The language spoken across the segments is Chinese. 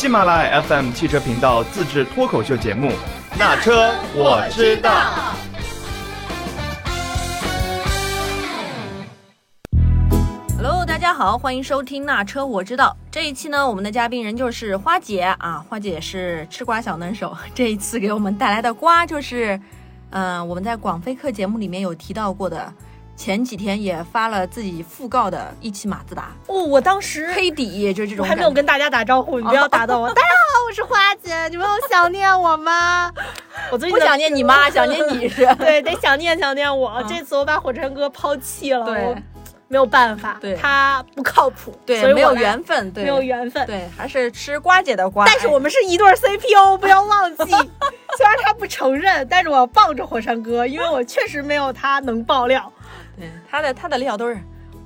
喜马拉雅 FM 汽车频道自制脱口秀节目《那车我知道》。Hello，大家好，欢迎收听《那车我知道》。这一期呢，我们的嘉宾仍旧是花姐啊，花姐是吃瓜小能手。这一次给我们带来的瓜就是，嗯、我们在广飞客节目里面有提到过的，前几天也发了自己讣告的一汽马自达哦，我当时黑底，就是这种我还没有跟大家打招呼，你不要打到我。大家好，我是花姐，你们有想念我吗？我最近不想念你妈，想念你是。对，得想念想念我。嗯这次我把火柴哥抛弃了，对我没有办法，对他不靠谱，所以，没有缘分，对，没有缘分。对，还是吃瓜姐的瓜。但是我们是一对儿 CP 哦，不要忘记。虽然他不承认，但是我要傍着火山哥，因为我确实没有他能爆料。对他的他的料都是，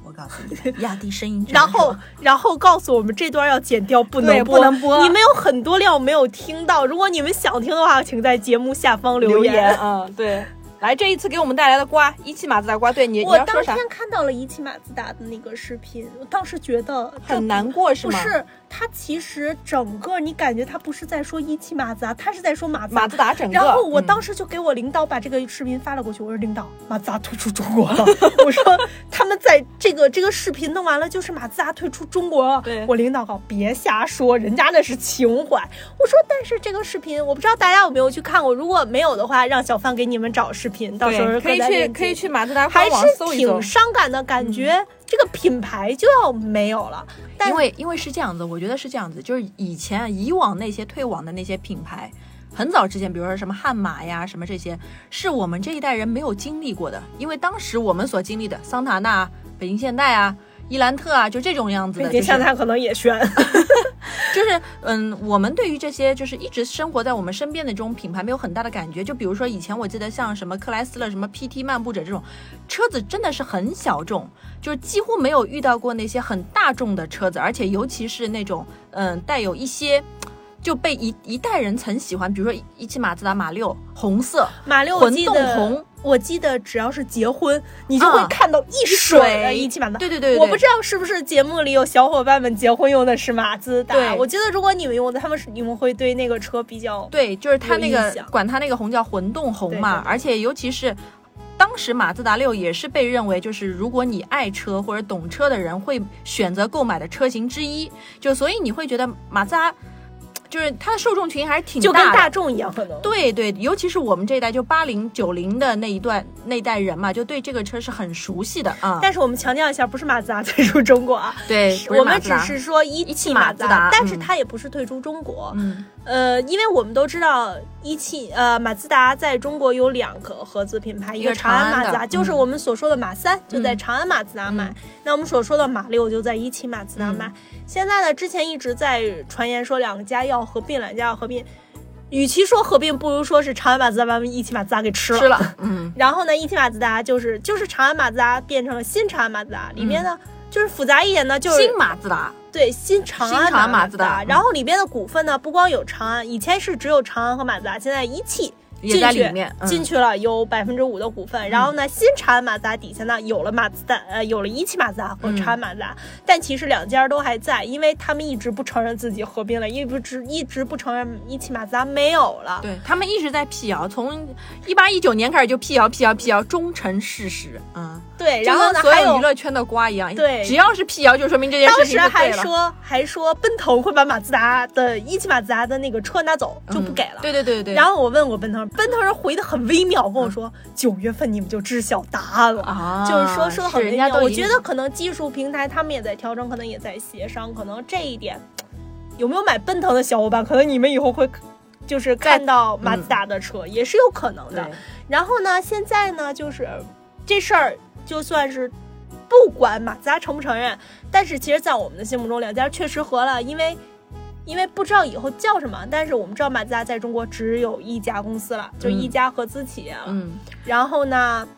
我告诉你，压低声音 然后，然后告诉我们这段要剪掉，不能播，不能播你们有很多料没有听到，如果你们想听的话，请在节目下方留言。言，嗯，对。来，这一次给我们带来的瓜，一汽马自达瓜，对你你我？当天看到了一汽马自达的那个视频，我当时觉得很难过是吗？不是，他其实整个你感觉他不是在说一汽马自达，他是在说马自达。马自达整个。然后我当时、就给我领导把这个视频发了过去，我说领导，马自达退出中国了。我说他们在这个这个视频弄完了，就是马自达退出中国了。对我领导告别瞎说，人家那是情怀。我说但是这个视频我不知道大家有没有去看过，如果没有的话，让小范给你们找视频，到时候可以去可以去马自达还官网是搜一搜挺。伤感的感觉，这个品牌就要没有了。但因为因为是这样子，我觉得是这样子，就是以前啊以往那些退网的那些品牌，很早之前，比如说什么悍马呀，什么这些，是我们这一代人没有经历过的。因为当时我们所经历的桑塔纳、北京现代啊、伊兰特啊，就这种样子的，北京现代可能也宣，就是嗯，我们对于这些就是一直生活在我们身边的这种品牌没有很大的感觉。就比如说以前我记得像什么克莱斯勒、什么 PT 漫步者这种车子，真的是很小众，就是几乎没有遇到过那些很大众的车子，而且尤其是那种嗯带有一些。就被一一代人曾喜欢，比如说一汽马自达马六红色，马六我混动红，我记得只要是结婚，你就会啊。看到一水的一汽马自达。对对对对。我不知道是不是节目里有小伙伴们结婚用的是马自达。对。我记得如果你们用的，他们是你们会对那个车比较对，就是它那个管它那个红叫混动红嘛，对对对。而且尤其是当时马自达六也是被认为就是如果你爱车或者懂车的人会选择购买的车型之一，就所以你会觉得马自达就是它的受众群还是挺就跟大众一样，可能。对对，尤其是我们这一代，就八零九零的那一段那一代人嘛，就对这个车是很熟悉的啊。但是我们强调一下，不是马自达退出中国啊，对，我们只是说一一汽汽马马自达但是嗯它也不是退出中国。嗯呃，因为我们都知道一汽呃马自达在中国有两个合资品牌，一一个个长安马自达，就是嗯我们所说的马三，就在嗯长安马自达买。嗯那我们所说的马六就在一汽马自达买。嗯现在呢，之前一直在传言说两家要合并，两家要合并。与其说合并，不如说是长安马自达把一汽马自达给吃了。吃了，嗯然后呢，一汽马自达就是就是长安马自达变成了新长安马自达，里面呢、就是复杂一点呢，就是新马自达，对新长安新长安马马自达嗯然后里边的股份呢，不光有长安，以前是只有长安和马自达，现在一汽也在里面嗯。进去了有百分之五的股份。然后呢，新长安马自达底下呢有了马自达，呃，有了一汽马自达和嗯。长安马自达，但其实两家都还在，因为他们一直不承认自己合并了，一直一直不承认一汽马自达没有了。对他们一直在辟谣，从一八一九年开始就辟谣、辟谣、辟谣，终成事实。嗯，对，就然后呢还有跟所有娱。乐圈的瓜一样，对只要是辟谣，就说明这件事情时还。说还说奔腾会把马自达的一汽马自达的那个车拿走，就不嗯给了。对对对对对。然后我问过奔腾，奔腾人回的很微妙，跟我说九、月份你们就知晓答案了。啊，就是说说的很微妙，我觉得可能技术平台他们也在调整，可能也在协商，可能这一点有没有买奔腾的小伙伴，可能你们以后会就是看到马自达的车，也是有可能的。然后呢，现在呢，就是这事儿就算是不管马自达承不承认，但是其实，在我们的心目中，两家确实合了，因为。因为不知道以后叫什么，但是我们知道马自达在中国只有一家公司了，就一家合资企业了。嗯，然后呢，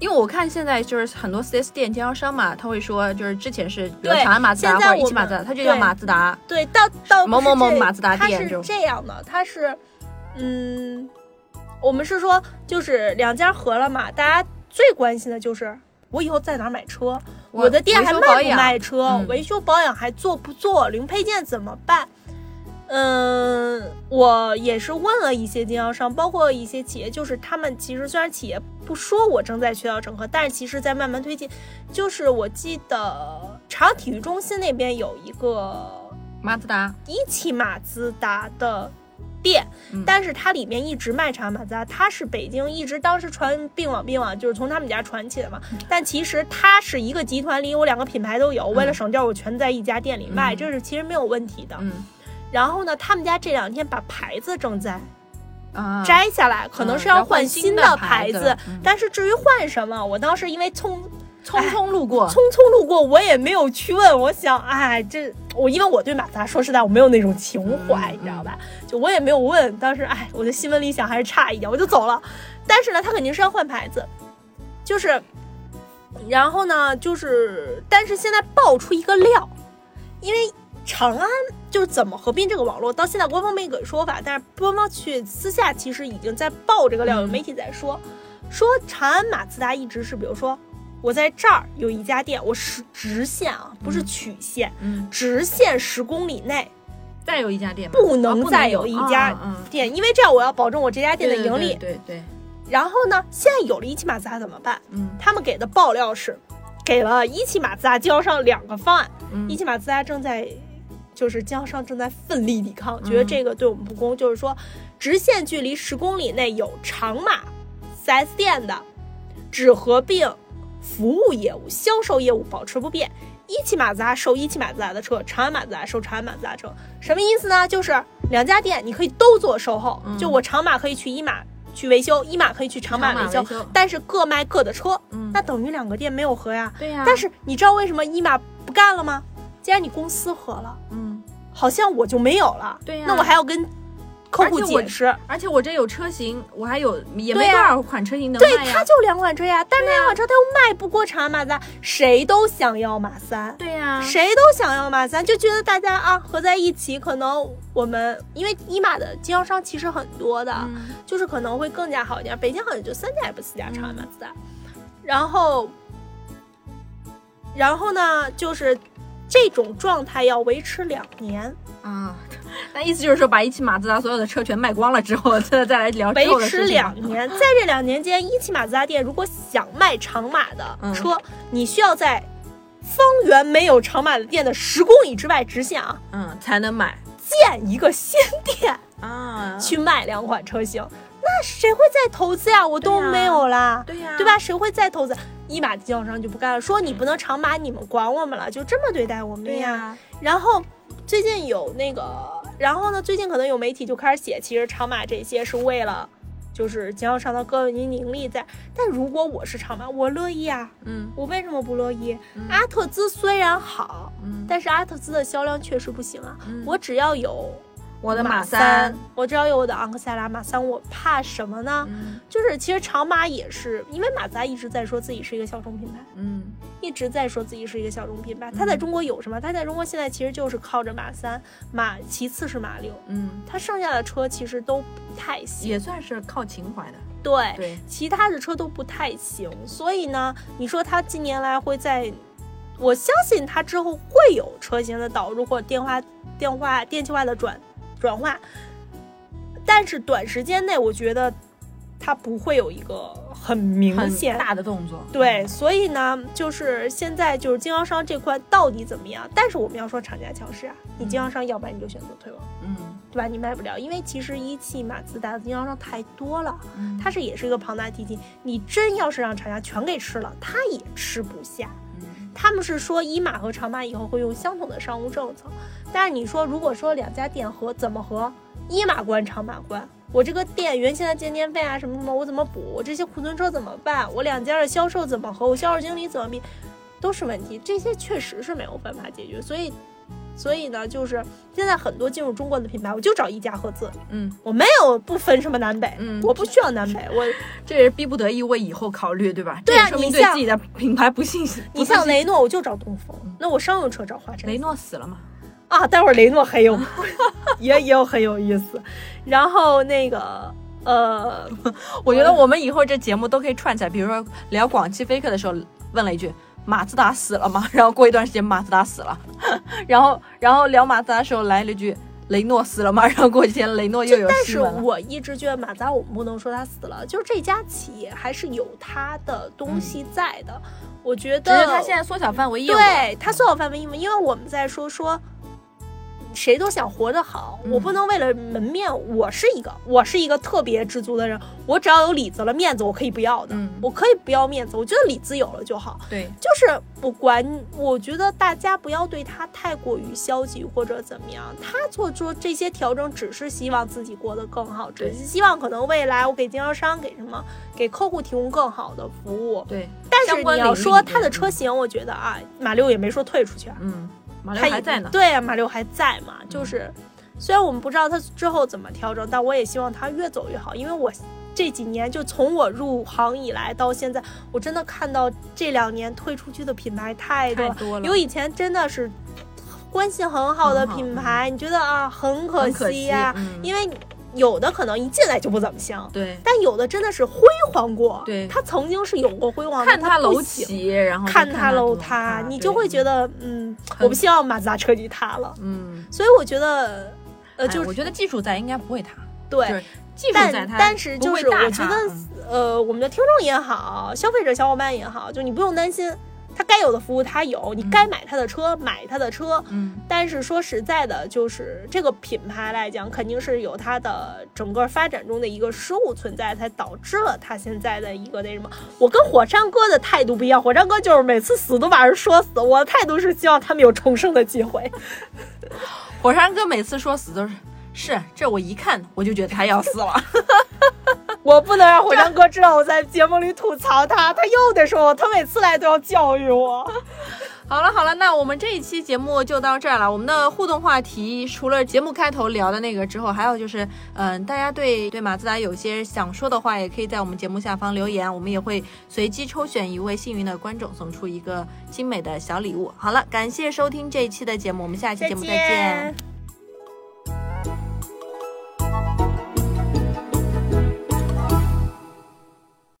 因为我看现在就是很多 4S 店经销商嘛，他会说就是之前是比如对长安马自达现在或者一我马自达，他就叫马自达。对，到到某某某马自达它是店就这样的，它是，嗯，我们是说就是两家合了嘛，大家最关心的就是我以后在哪儿买车，我我的店还卖不卖车，嗯维修保养还做不做，零配件怎么办？嗯，我也是问了一些经销商，包括一些企业，就是他们其实虽然企业不说我正在渠道整合，但是其实在慢慢推进。就是我记得朝阳体育中心那边有一个马自达，一汽马自达的店，嗯但是它里面一直卖长安马自达，它是北京一直当时传并网并网，就是从他们家传起的嘛。但其实它是一个集团里，我两个品牌都有，为了省掉，我全在一家店里卖，嗯这是其实没有问题的。嗯然后呢，他们家这两天把牌子正在啊，摘下来，可能是要换新的牌子。但是至于换什么，我当时因为匆匆匆路过 匆，匆路过，我也没有去问。我想，哎，这我因为我对马自达说实在，我没有那种情怀，嗯你知道吧？就我也没有问。当时，哎，我的新闻理想还是差一点，我就走了。但是呢，他肯定是要换牌子，就是，然后呢，就是，但是现在爆出一个料，因为长安就是怎么合并这个网络，到现在官方没给说法，但是官方去私下其实已经在爆这个料，有嗯媒体在说，说长安马自达一直是，比如说我在这儿有一家店，我是直线啊，不是曲线，嗯，直线十公里内再有一家店不能再有有一家店，因为这样我要保证我这家店的盈利。对对对，然后呢，现在有了一汽马自达怎么办？嗯他们给的爆料是，给了一汽马自达经销商两个方案，嗯一汽马自达正在，就是经销商正在奋力抵抗，觉得嗯这个对我们不公。就是说，直线距离十公里内有长马四 S 店的，只合并服务业务、销售业务保持不变。一汽马自达售一汽马自达的车，长安马自达售长安马自达车，什么意思呢？就是两家店你可以都做售后，嗯就我长马可以去一马去维修，一马可以去长马维修，长马维修但是各卖各的车，嗯那等于两个店没有合呀。对呀，但是你知道为什么一马不干了吗？既然你公司合了，嗯，好像我就没有了。对呀那我还要跟客户解释。而且我这有车型，我还有也没多少款车型能对，卖呀它就两款车呀，但是那两款车它又卖不过长安马自达，谁都想要马三。对呀，谁都想要马三，就觉得大家啊合在一起，可能我们因为一马的经销商其实很多的，嗯就是可能会更加好一点。北京好像就三家也不四家长安马自达，然后，然后呢，就是这种状态要维持两年，啊，那意思就是说，把一汽马自达所有的车全卖光了之后，再再来聊维持两年。在这两年间，一汽马自达店如果想卖长马的车，你需要在方圆没有长马的店的十公里之外直线啊，嗯，才能买。建一个新店。啊，去卖两款车型，那谁会再投资呀？我都没有啦，对呀，对吧？？谁会再投资？一马经销商就不干了，说你不能长马，你们管我们了，就这么对待我们呀。对呀，然后最近有那个，然后呢，最近可能有媒体就开始写，其实长马这些是为了。就是经销商的个人盈利在，但如果我是长马，我乐意啊，嗯我为什么不乐意？嗯阿特兹虽然好，嗯，但是阿特兹的销量确实不行啊。嗯我只要有我的马三三，，我知道有我的昂克赛拉马三，我怕什么呢？嗯就是其实长马也是，因为马自达一直在说自己是一个小众品牌，嗯一直在说自己是一个小众品牌。它在中国有什么？它在中国现在其实就是靠着马三，马其次是马六，嗯，它剩下的车其实都不太行。也算是靠情怀的，对，对，其他的车都不太行。所以呢，你说它近年来会在，我相信它之后会有车型的导入或电话、电话、电气化的转转化，但是短时间内，我觉得它不会有一个很明很显大的动作，对，所以呢，就是现在就是经销商这块到底怎么样？但是我们要说厂家强势啊，你经销商要不然你就选择退网，嗯，对吧？你卖不了，因为其实一汽、马自达的经销商太多了，嗯，它是也是一个庞大体系。你真要是让厂家全给吃了，它也吃不下。他们是说一码和长码以后会用相同的商务政策，但是你说如果说两家店合怎么合？一码关长码关，我这个店原先的建店费啊什么什么我怎么补？我这些库存车怎么办？我两家的销售怎么合？我销售经理怎么比？都是问题，这些确实是没有办法解决。所以，所以呢，就是现在很多进入中国的品牌，我就找一家合资，嗯，我没有不分什么南北，嗯我不需要南北，我这也是逼不得已为以后考虑，对吧？对啊这说明对自己的品牌不信心。你像雷诺，我就找东风，那我商用车找华晨雷诺死了吗？啊，待会儿雷诺很有，也也有很有意思。然后那个呃，我觉得我们以后这节目都可以串起来，比如说聊广汽菲克的时候，问了一句马自达死了吗？然后过一段时间马自达死了，然后然后聊马自达的时候来了一句雷诺死了吗？然后过几天雷诺又有但是新闻了。我一直觉得马自达，我们不能说他死了，就是这家企业还是有它的东西在的。我觉只是得，他现在缩小范围业务，对它缩小范围业务，因为我们在说说。谁都想活得好，嗯我不能为了门面。我是一个，我是一个特别知足的人。我只要有里子了，面子我可以不要的，嗯我可以不要面子。我觉得里子有了就好。对，就是不管，我觉得大家不要对他太过于消极或者怎么样。他做出这些调整，只是希望自己过得更好，只是希望可能未来我给经销商给什么，给客户提供更好的服务。对，但是关你要说他的车型，我觉得啊，马六也没说退出去啊，嗯，马六他还在呢。对啊，马六还在嘛，就是虽然我们不知道他之后怎么调整，但我也希望他越走越好，因为我。这几年就从我入行以来到现在，我真的看到这两年退出去的品牌太多了，多了有以前真的是关系很好的品牌，你觉得啊很可惜呀、惜嗯因为有的可能一进来就不怎么香，对，但有的真的是辉煌过，对。它曾经是有过辉煌的，看他楼起，然后再看他楼塌，你就会觉，得，嗯，我不希望马自达彻底塌了，嗯，所以我觉得，呃，就是哎我觉得技术在应该不会塌，对，就是技术在但，但是就是我觉得嗯，呃，我们的听众也好，消费者小伙伴也好，就你不用担心，他该有的服务他有，你该买他的车买他的车，嗯，但是说实在的，就是这个品牌来讲，肯定是有它的整个发展中的一个失误存在，才导致了它现在的一个那什么。我跟火山哥的态度不一样，火山哥就是每次死都把人说死，我的态度是希望他们有重生的机会。火山哥每次说死都是。是，这我一看我就觉得他要死了。我不能让火山哥知道我在节目里吐槽他，他又得说我，他每次来都要教育我。好了好了，那我们这一期节目就到这儿了。我们的互动话题除了节目开头聊的那个之后，还有就是，嗯、大家对对马自达有些想说的话，也可以在我们节目下方留言，我们也会随机抽选一位幸运的观众，送出一个精美的小礼物。好了，感谢收听这一期的节目，我们下期节目再见。